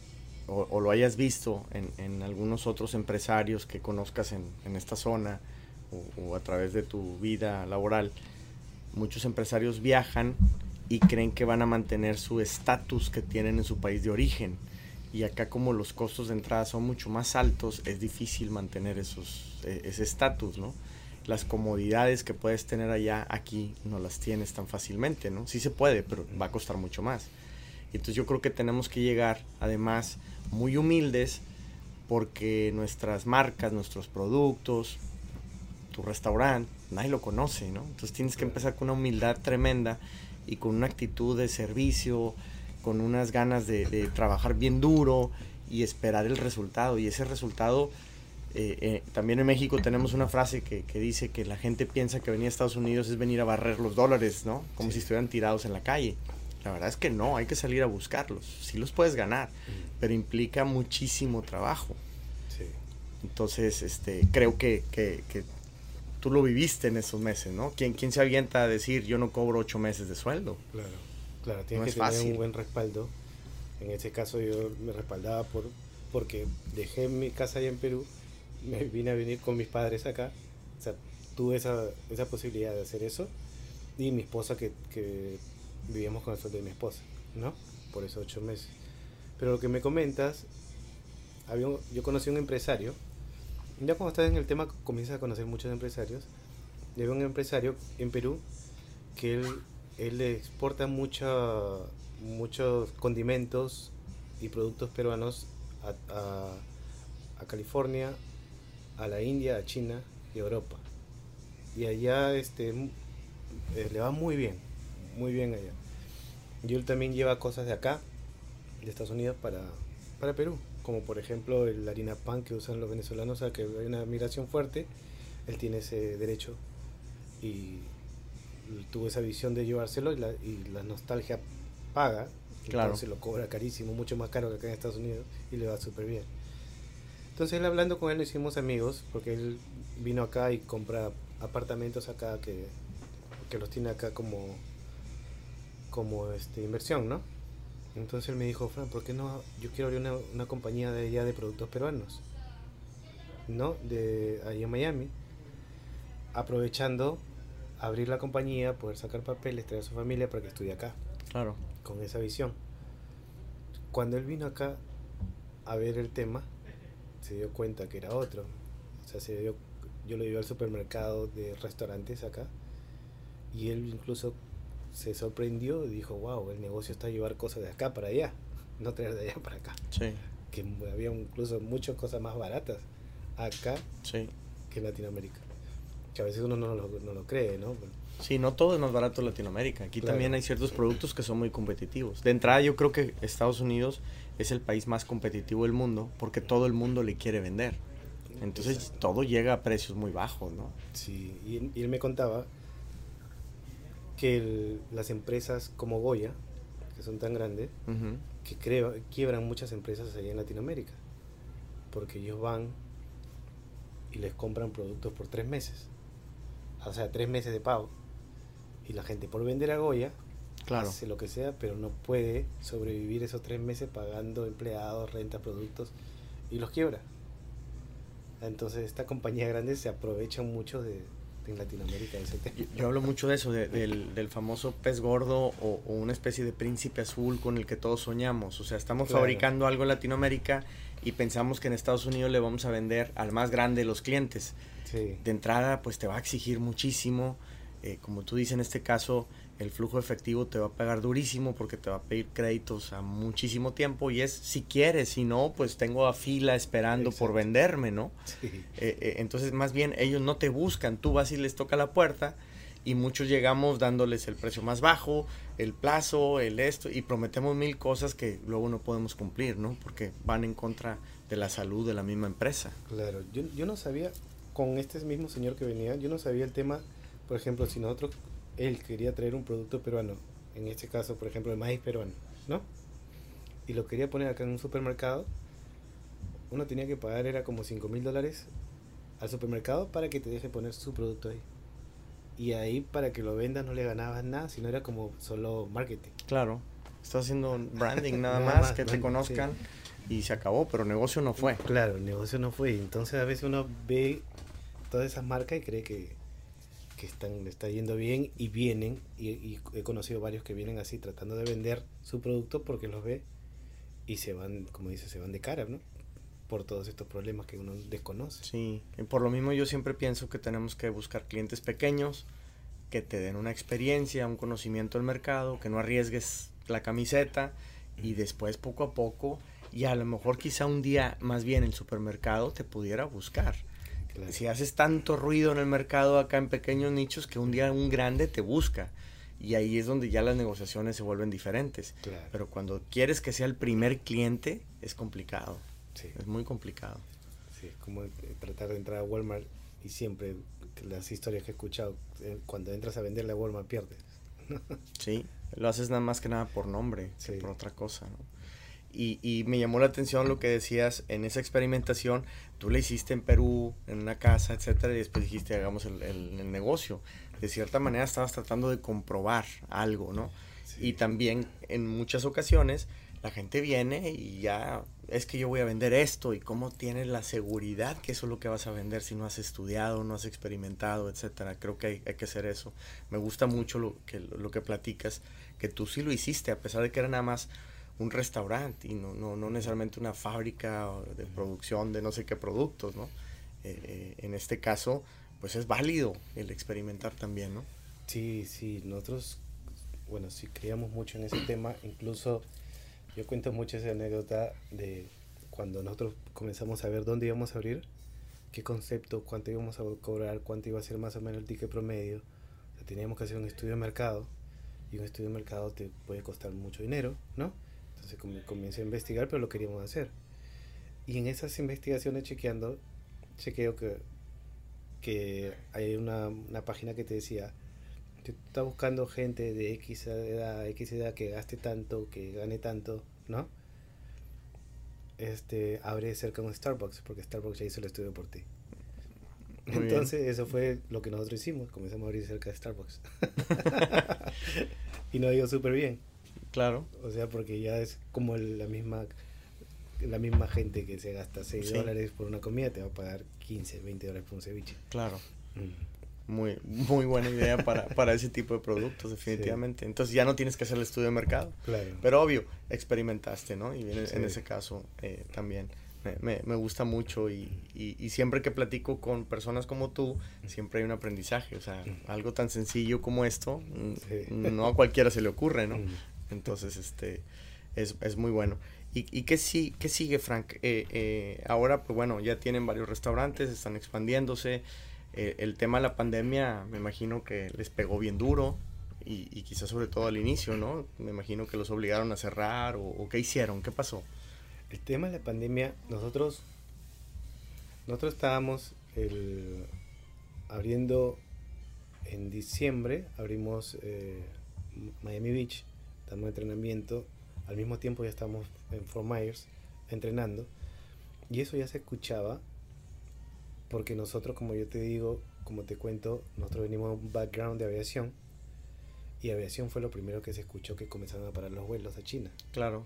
o, o lo hayas visto en, en algunos otros empresarios que conozcas en, en esta zona o, o a través de tu vida laboral. Muchos empresarios viajan y creen que van a mantener su estatus que tienen en su país de origen. Y acá como los costos de entrada son mucho más altos, es difícil mantener esos, e- ese estatus, ¿no? Las comodidades que puedes tener allá, aquí no las tienes tan fácilmente, ¿no? Sí se puede, pero va a costar mucho más. Entonces yo creo que tenemos que llegar, además, muy humildes, porque nuestras marcas, nuestros productos, tu restaurante, nadie lo conoce, ¿no? Entonces tienes que empezar con una humildad tremenda y con una actitud de servicio, con unas ganas de, de trabajar bien duro y esperar el resultado. Y ese resultado, eh, eh, también en México tenemos una frase que, que dice que la gente piensa que venir a Estados Unidos es venir a barrer los dólares, ¿no? Como Sí. si estuvieran tirados en la calle. La verdad es que no, hay que salir a buscarlos. Sí los puedes ganar, pero implica muchísimo trabajo. Sí. Entonces, este, creo que, que, que tú lo viviste en esos meses, ¿no? ¿Quién, ¿Quién se avienta a decir yo no cobro ocho meses de sueldo? Claro, claro, tienes No que es tener fácil. un buen respaldo. En este caso yo me respaldaba por porque dejé mi casa allá en Perú, me vine a venir con mis padres acá, o sea, tuve esa, esa posibilidad de hacer eso y mi esposa que, que vivíamos con el sueldo de mi esposa, ¿no? Por esos ocho meses. Pero lo que me comentas, había un- yo conocí a un empresario, ya cuando estás en el tema comienzas a conocer muchos empresarios, y había un empresario en Perú que él, él exporta mucha- muchos condimentos y productos peruanos a, a- a California, a la India, a China y a Europa. Y allá este, eh, le va muy bien, muy bien allá. Y él también lleva cosas de acá, de Estados Unidos, para, para Perú. Como por ejemplo el harina pan que usan los venezolanos, sea que hay una migración fuerte, él tiene ese derecho y tuvo esa visión de llevárselo y la, y la nostalgia paga. Claro. Entonces lo cobra carísimo, mucho más caro que acá en Estados Unidos y le va súper bien. Entonces él hablando con él nos hicimos amigos porque él vino acá y compra apartamentos acá que, que los tiene acá como, como este, inversión, ¿no? Entonces él me dijo, Fran, ¿por qué no? Yo quiero abrir una, una compañía de allá de productos peruanos, ¿no? De ahí en Miami, aprovechando abrir la compañía, poder sacar papeles, traer a su familia para que estudie acá Claro. con esa visión. Cuando él vino acá a ver el tema, se dio cuenta que era otro. O sea, se dio, yo lo llevé al supermercado de restaurantes acá y él incluso se sorprendió y dijo, wow, el negocio está a llevar cosas de acá para allá, no traer de allá para acá. Sí, Que había incluso muchas cosas más baratas acá sí. que en Latinoamérica. Que a veces uno no lo, no lo cree, ¿no? Sí, no todo es más barato en Latinoamérica. Aquí Claro. también hay ciertos productos que son muy competitivos. De entrada, yo creo que Estados Unidos es el país más competitivo del mundo porque todo el mundo le quiere vender. Entonces, Exacto. todo llega a precios muy bajos, ¿no? Sí, y, él- y él me contaba que el- las empresas como Goya, que son tan grandes, que creo, quiebran muchas empresas allá en Latinoamérica, porque ellos van y les compran productos por tres meses, o sea, tres meses de pago, y la gente por vender a Goya Claro. hace lo que sea, pero no puede sobrevivir esos tres meses pagando empleados, renta, productos, y los quiebra. Entonces esta compañía grande se aprovecha mucho de, de en Latinoamérica de ese tema. Yo, yo hablo mucho de eso, de- del, del famoso pez gordo o, o una especie de príncipe azul con el que todos soñamos. O sea, estamos Claro. fabricando algo en Latinoamérica y pensamos que en Estados Unidos le vamos a vender al más grande de los clientes. Sí, de entrada pues te va a exigir muchísimo. Eh, como tú dices en este caso, el flujo efectivo te va a pegar durísimo porque te va a pedir créditos a muchísimo tiempo y es si quieres, si no, pues tengo a fila esperando por venderme, ¿no? sí, Eh, eh, entonces más bien ellos no te buscan, tú vas y les toca la puerta y muchos llegamos dándoles el precio más bajo, el plazo, el esto y prometemos mil cosas que luego no podemos cumplir, ¿no? Porque van en contra de la salud de la misma empresa. claro. Yo, yo no sabía, con este mismo señor que venía, yo no sabía el tema, por ejemplo, si nosotros, él quería traer un producto peruano, en este caso, por ejemplo, el maíz peruano, ¿no? Y lo quería poner acá en un supermercado, uno tenía que pagar, era como 5 mil dólares al supermercado para que te deje poner su producto ahí. Y ahí para que lo vendas no le ganabas nada, sino era como solo marketing. Claro. Estás haciendo branding nada, Nada más, más, que te conozcan y se acabó, pero negocio no fue. Claro, el negocio no fue. Entonces a veces uno ve todas esas marcas y cree que, que están, le está yendo bien y vienen. Y, y he conocido varios que vienen así tratando de vender su producto porque los ve y se van, como dice, se van de cara, ¿no? Por todos estos problemas que uno desconoce. Sí, y por lo mismo yo siempre pienso que tenemos que buscar clientes pequeños que te den una experiencia, un conocimiento del mercado, que no arriesgues la camiseta y después poco a poco y a lo mejor quizá un día más bien el supermercado te pudiera buscar. Claro. Si haces tanto ruido en el mercado acá en pequeños nichos que un día un grande te busca y ahí es donde ya las negociaciones se vuelven diferentes. Claro. Pero cuando quieres que sea el primer cliente es complicado, Sí, es muy complicado. sí, es como tratar de entrar a Walmart y siempre que las historias que he escuchado, eh, cuando entras a venderle a Walmart pierdes. Sí, lo haces nada más que nada por nombre, que Sí. por otra cosa, ¿no? Y, y me llamó la atención lo que decías en esa experimentación, tú la hiciste en Perú, en una casa, etcétera, y después dijiste hagamos el, el- el negocio. De cierta manera estabas tratando de comprobar algo, ¿no? Sí. Y también en muchas ocasiones la gente viene y ya es que yo voy a vender esto y cómo tienes la seguridad que eso es lo que vas a vender si no has estudiado, no has experimentado, etcétera. Creo que hay, hay que hacer eso. Me gusta mucho lo que, lo que platicas, que tú sí lo hiciste, a pesar de que era nada más un restaurante y no, no, no necesariamente una fábrica de producción de no sé qué productos, ¿no? Eh, eh, en este caso, pues es válido el experimentar también, ¿no? Sí, sí, nosotros, bueno, sí creíamos mucho en ese tema, incluso yo cuento mucho esa anécdota de cuando nosotros comenzamos a ver dónde íbamos a abrir, qué concepto, cuánto íbamos a cobrar, cuánto iba a ser más o menos el ticket promedio. O sea, teníamos que hacer un estudio de mercado y un estudio de mercado te puede costar mucho dinero, ¿no? Entonces com- comencé a investigar, pero lo queríamos hacer. Y en esas investigaciones chequeando, chequeo que, que hay una, una página que te decía, tú estás buscando gente de X edad, X edad que gaste tanto, que gane tanto, ¿no? Este, abre cerca un Starbucks, porque Starbucks ya hizo el estudio por ti. Muy bien. Entonces, eso fue lo que nosotros hicimos, comenzamos a abrir cerca de Starbucks. y nos dio súper bien. Claro. O sea, porque ya es como la misma la misma gente que se gasta 6 Sí. dólares por una comida te va a pagar 15, 20 dólares por un ceviche. Claro. Mm. Muy, muy buena idea para, para ese tipo de productos, definitivamente. Entonces ya no tienes que hacer el estudio de mercado. Claro. Pero obvio, experimentaste, ¿no? Y en, en Sí. ese caso eh, también me, me- me gusta mucho y, y- y siempre que platico con personas como tú, siempre hay un aprendizaje. O sea, algo tan sencillo como esto, Sí. no a cualquiera se le ocurre, ¿no? Mm. Entonces, este, es, es muy bueno. ¿Y, y qué, sí, qué sigue, Frank? Eh, eh, ahora, pues bueno, ya tienen varios restaurantes, están expandiéndose. Eh, el tema de la pandemia, me imagino que les pegó bien duro. Y, quizás sobre todo al inicio, ¿no? Me imagino que los obligaron a cerrar o, qué hicieron, qué pasó. El tema de la pandemia, nosotros nosotros estábamos abriendo en diciembre, abrimos eh, Miami Beach, estamos en entrenamiento, al mismo tiempo ya estamos en Fort Myers entrenando, y eso ya se escuchaba, porque nosotros, como yo te digo, como te cuento, nosotros venimos de un background de aviación, y aviación fue lo primero que se escuchó que comenzaron a parar los vuelos a China. Claro.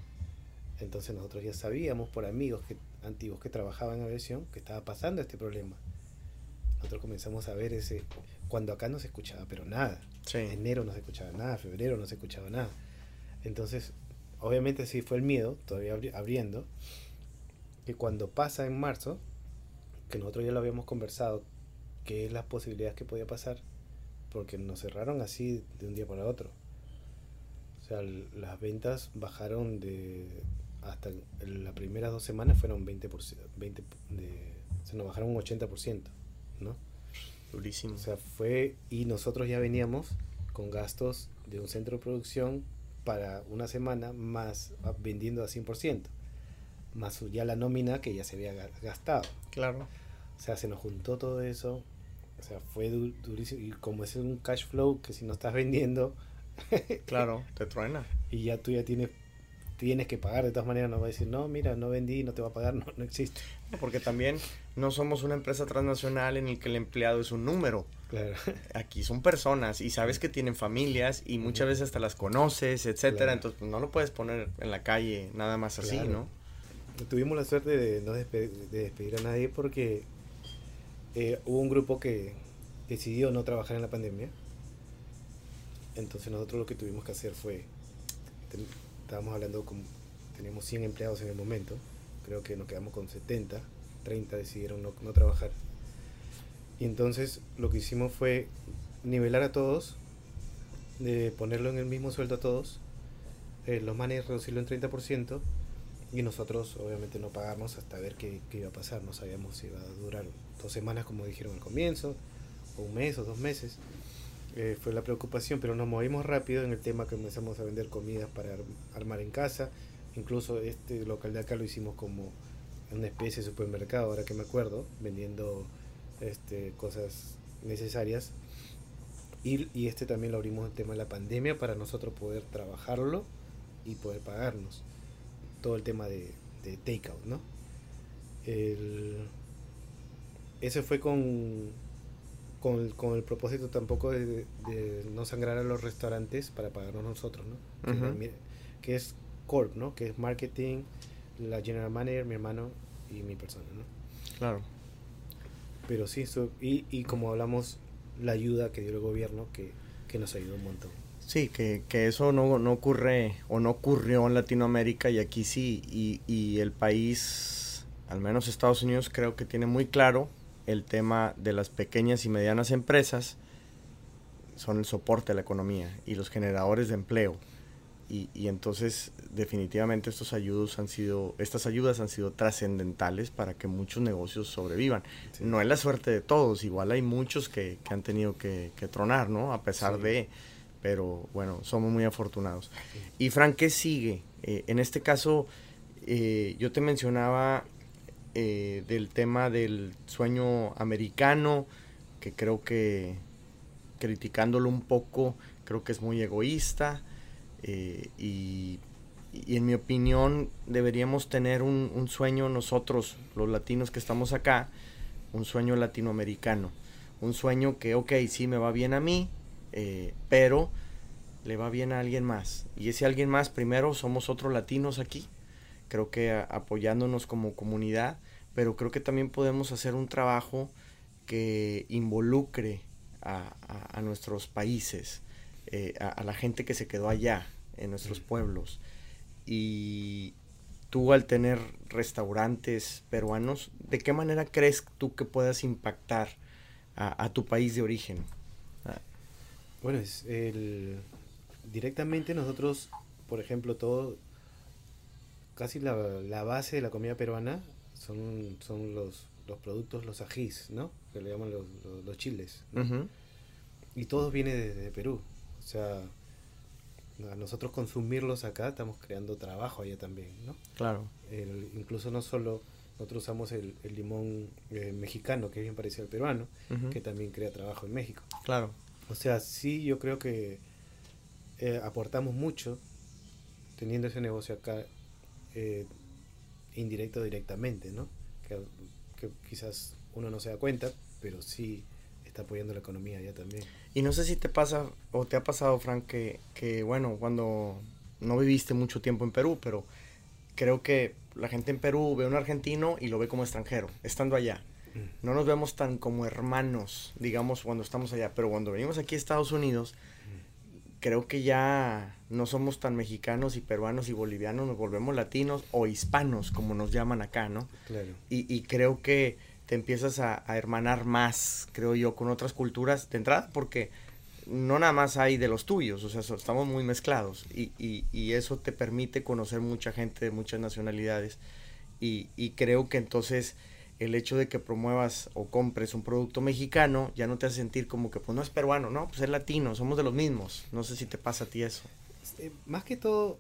Entonces nosotros ya sabíamos por amigos que, antiguos que trabajaban en aviación que estaba pasando este problema. Nosotros comenzamos a ver ese, cuando acá no se escuchaba, pero nada. Sí. Enero no se escuchaba nada, febrero no se escuchaba nada. Entonces, obviamente sí fue el miedo, todavía abri- abriendo, que cuando pasa en marzo, que nosotros ya lo habíamos conversado, que es las posibilidades que podía pasar, porque nos cerraron así de un día para otro. O sea, las ventas bajaron de hasta las primeras dos semanas fueron 20%, 20 de, se nos bajaron un 80%, ¿no? Durísimo. O sea, fue y nosotros ya veníamos con gastos de un centro de producción para una semana más ah, vendiendo a 100%, más ya la nómina que ya se había ga- gastado. claro. O sea, se nos juntó todo eso. O sea, fue du- durísimo. Y como es un cash flow que si no estás vendiendo Claro, te truena. y ya tú ya tienes tienes que pagar de todas maneras, no va a decir, no, mira, no vendí, no te va a pagar, no, no existe. Porque también no somos una empresa transnacional en el que el empleado es un número. Claro. Aquí son personas y sabes que tienen familias y muchas veces hasta las conoces, etcétera. Claro. Entonces pues, no lo puedes poner en la calle nada más así. ¿no? Tuvimos la suerte de no despe- de despedir a nadie porque eh, hubo un grupo que decidió no trabajar en la pandemia. Entonces nosotros lo que tuvimos que hacer fue, estábamos hablando con, teníamos 100 empleados en el momento, creo que nos quedamos con 70, 30 decidieron no, no trabajar. Y entonces lo que hicimos fue nivelar a todos, de ponerlo en el mismo sueldo a todos, eh, los manes reducirlo en 30%, y nosotros obviamente no pagamos hasta ver qué, qué iba a pasar. No sabíamos si iba a durar dos semanas como dijeron al comienzo, o un mes o dos meses. Eh, fue la preocupación, pero nos movimos rápido en el tema que empezamos a vender comidas para ar- armar en casa. Incluso este local de acá lo hicimos como una especie de supermercado, ahora que me acuerdo, vendiendo este, cosas necesarias. Y, y este también lo abrimos el tema de la pandemia para nosotros poder trabajarlo y poder pagarnos todo el tema de, de takeout, ¿no? El, ese fue con, con, el- con el propósito tampoco de, de no sangrar a los restaurantes para pagarnos nosotros, ¿no? Que, es Corp, ¿no? Que es marketing, la general manager, mi hermano y mi persona, ¿no? Claro. Pero sí, y, y como hablamos, la ayuda que dio el gobierno que, que nos ayudó un montón. Sí, que, que eso no, no ocurre o no ocurrió en Latinoamérica y aquí sí. Y, y el país, al menos Estados Unidos, creo que tiene muy claro el tema de las pequeñas y medianas empresas son el soporte de la economía y los generadores de empleo. Y, y entonces definitivamente estos ayudos han sido, estas ayudas han sido trascendentales para que muchos negocios sobrevivan. Sí. No es la suerte de todos, igual hay muchos que, que han tenido que, que tronar, ¿no? A pesar Sí. de, pero bueno, somos muy afortunados. Y Frank, ¿qué sigue? Eh, en este caso, eh, yo te mencionaba eh, del tema del sueño americano, que creo que criticándolo un poco, creo que es muy egoísta. y, y en mi opinión deberíamos tener un, un sueño nosotros, los latinos que estamos acá, un sueño latinoamericano. Un sueño que, ok, sí me va bien a mí, eh, pero le va bien a alguien más. Y ese alguien más, primero, somos otros latinos aquí, creo que a- apoyándonos como comunidad, pero creo que también podemos hacer un trabajo que involucre a, a- a nuestros países, eh, a, la gente que se quedó allá, en nuestros pueblos. Y tú al tener restaurantes peruanos, ¿de qué manera crees tú que puedas impactar a tu país de origen? Bueno, es el, directamente nosotros, por ejemplo, todo, casi la, la base de la comida peruana son, son los, los productos, los ajís, ¿no? Que le llaman los, los, los chiles. Y todo viene desde Perú. O sea, a nosotros consumirlos acá estamos creando trabajo allá también, ¿no? Claro. El- incluso no solo nosotros usamos el, el limón eh, mexicano, que es bien parecido al peruano, que también crea trabajo en México. Claro. O sea, sí, yo creo que eh, aportamos mucho teniendo ese negocio acá, eh, indirecto o directamente, ¿no? Que, que quizás uno no se da cuenta, pero sí está apoyando la economía allá también. Y no sé si te pasa o te ha pasado, Frank, que, que, bueno, cuando no viviste mucho tiempo en Perú, pero creo que la gente en Perú ve a un argentino y lo ve como extranjero, estando allá. No nos vemos tan como hermanos, digamos, cuando estamos allá, pero cuando venimos aquí a Estados Unidos, creo que ya no somos tan mexicanos y peruanos y bolivianos, nos volvemos latinos o hispanos, como nos llaman acá, ¿no? Claro. Y, y creo que te empiezas a, a hermanar más, creo yo, con otras culturas de entrada, porque no nada más hay de los tuyos, o sea, so- estamos muy mezclados y, y- y eso te permite conocer mucha gente de muchas nacionalidades y, y creo que entonces el hecho de que promuevas o compres un producto mexicano ya no te hace sentir como que pues no es peruano, no, pues es latino, somos de los mismos, no sé si te pasa a ti eso. Eh, más que todo,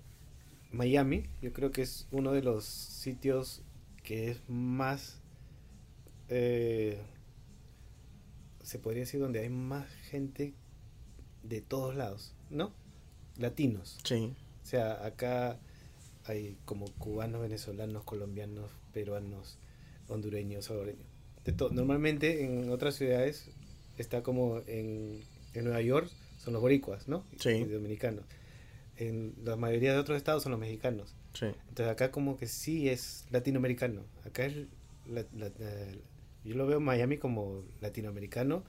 Miami, yo creo que es uno de los sitios que es más eh, se podría decir donde hay más gente de todos lados, ¿no? Latinos. Sí, O sea, acá hay como cubanos, venezolanos, colombianos, peruanos, hondureños, salvadoreños. De todo. Normalmente en otras ciudades está como en, en Nueva York son los boricuas, ¿no? Sí. Y dominicanos. En la mayoría de otros estados son los mexicanos. sí. Entonces acá como que sí es latinoamericano. Acá es la- la- la- yo lo veo en Miami como latinoamericano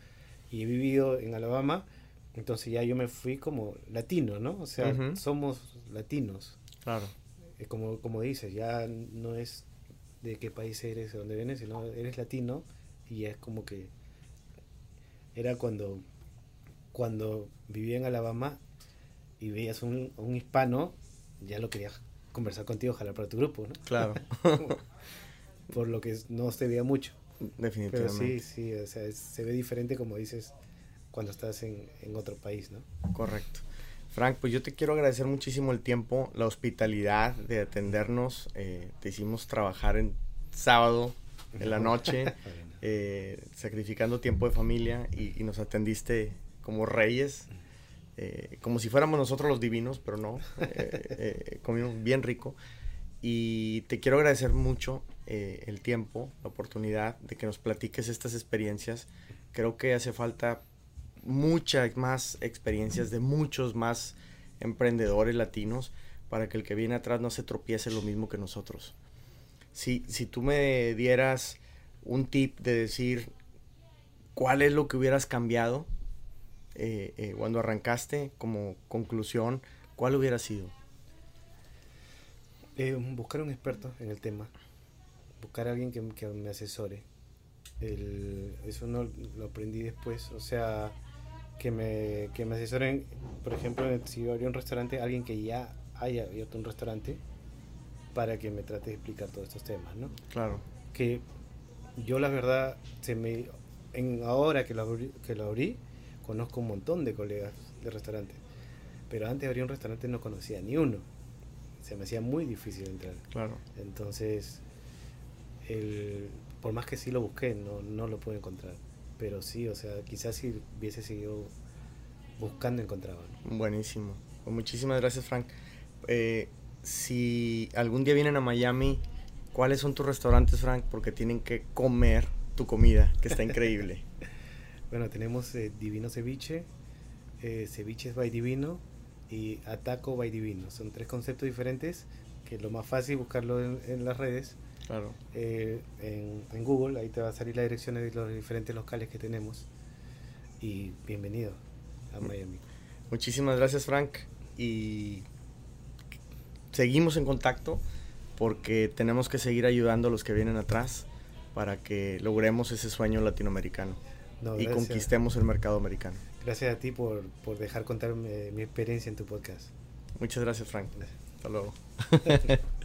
y he vivido en Alabama, entonces ya yo me fui como latino, ¿no? O sea, Ujú. somos latinos. Claro. Eh, como, como dices, ya no es de qué país eres, de dónde vienes, sino eres latino y es como que era cuando cuando vivía en Alabama y veías un, un hispano, ya lo querías conversar contigo, jalar para tu grupo, ¿no? Claro. Por lo que no se veía mucho. Pero Definitivamente. sí, sí, o sea, es- se ve diferente como dices cuando estás en, en otro país, ¿no? Correcto. Frank, pues yo te quiero agradecer muchísimo el tiempo, la hospitalidad de atendernos. eh, te hicimos trabajar en sábado, en la noche, eh, sacrificando tiempo de familia y, y nos atendiste como reyes, eh, como si fuéramos nosotros los divinos, pero no. eh, comimos bien rico. Y te quiero agradecer mucho el tiempo, la oportunidad de que nos platiques estas experiencias. Creo que hace falta muchas más experiencias de muchos más emprendedores latinos para que el que viene atrás no se tropiece lo mismo que nosotros. Si, si tú me dieras un tip de decir cuál es lo que hubieras cambiado eh, eh, cuando arrancaste como conclusión, ¿cuál hubiera sido? Eh, buscar un experto en el tema, buscar a alguien que, me asesore. Eso no lo aprendí después, o sea, que me, que me asesoren, por ejemplo, si yo abría un restaurante, alguien que ya haya abierto un restaurante para que me trate de explicar todos estos temas, ¿no? Claro, Que yo la verdad, se me, en, ahora que lo, abrí, que lo abrí, conozco un montón de colegas de restaurantes, pero antes de abrir un restaurante no conocía ni uno. Se me hacía muy difícil entrar. claro. Entonces, el, por más que sí lo busqué, no, no lo pude encontrar. Pero sí, o sea, quizás si hubiese seguido buscando, encontraba. ¿no? Buenísimo. Pues muchísimas gracias, Frank. Eh, si algún día vienen a Miami, ¿cuáles son tus restaurantes, Frank? Porque tienen que comer tu comida, que está increíble. Bueno, tenemos eh, Divino Ceviche, eh, Ceviches by Divino y Ataco by Divino. Son tres conceptos diferentes que lo más fácil es buscarlo en, en las redes, Claro. eh, en, en Google, ahí te va a salir las direcciones de los diferentes locales que tenemos. Y bienvenido a Miami. Muchísimas gracias, Frank. Y seguimos en contacto porque tenemos que seguir ayudando a los que vienen atrás para que logremos ese sueño latinoamericano No, y gracias. conquistemos el mercado americano. Gracias a ti por, por dejar contar mi, mi experiencia en tu podcast. Muchas gracias, Frank. Hasta luego. Gracias.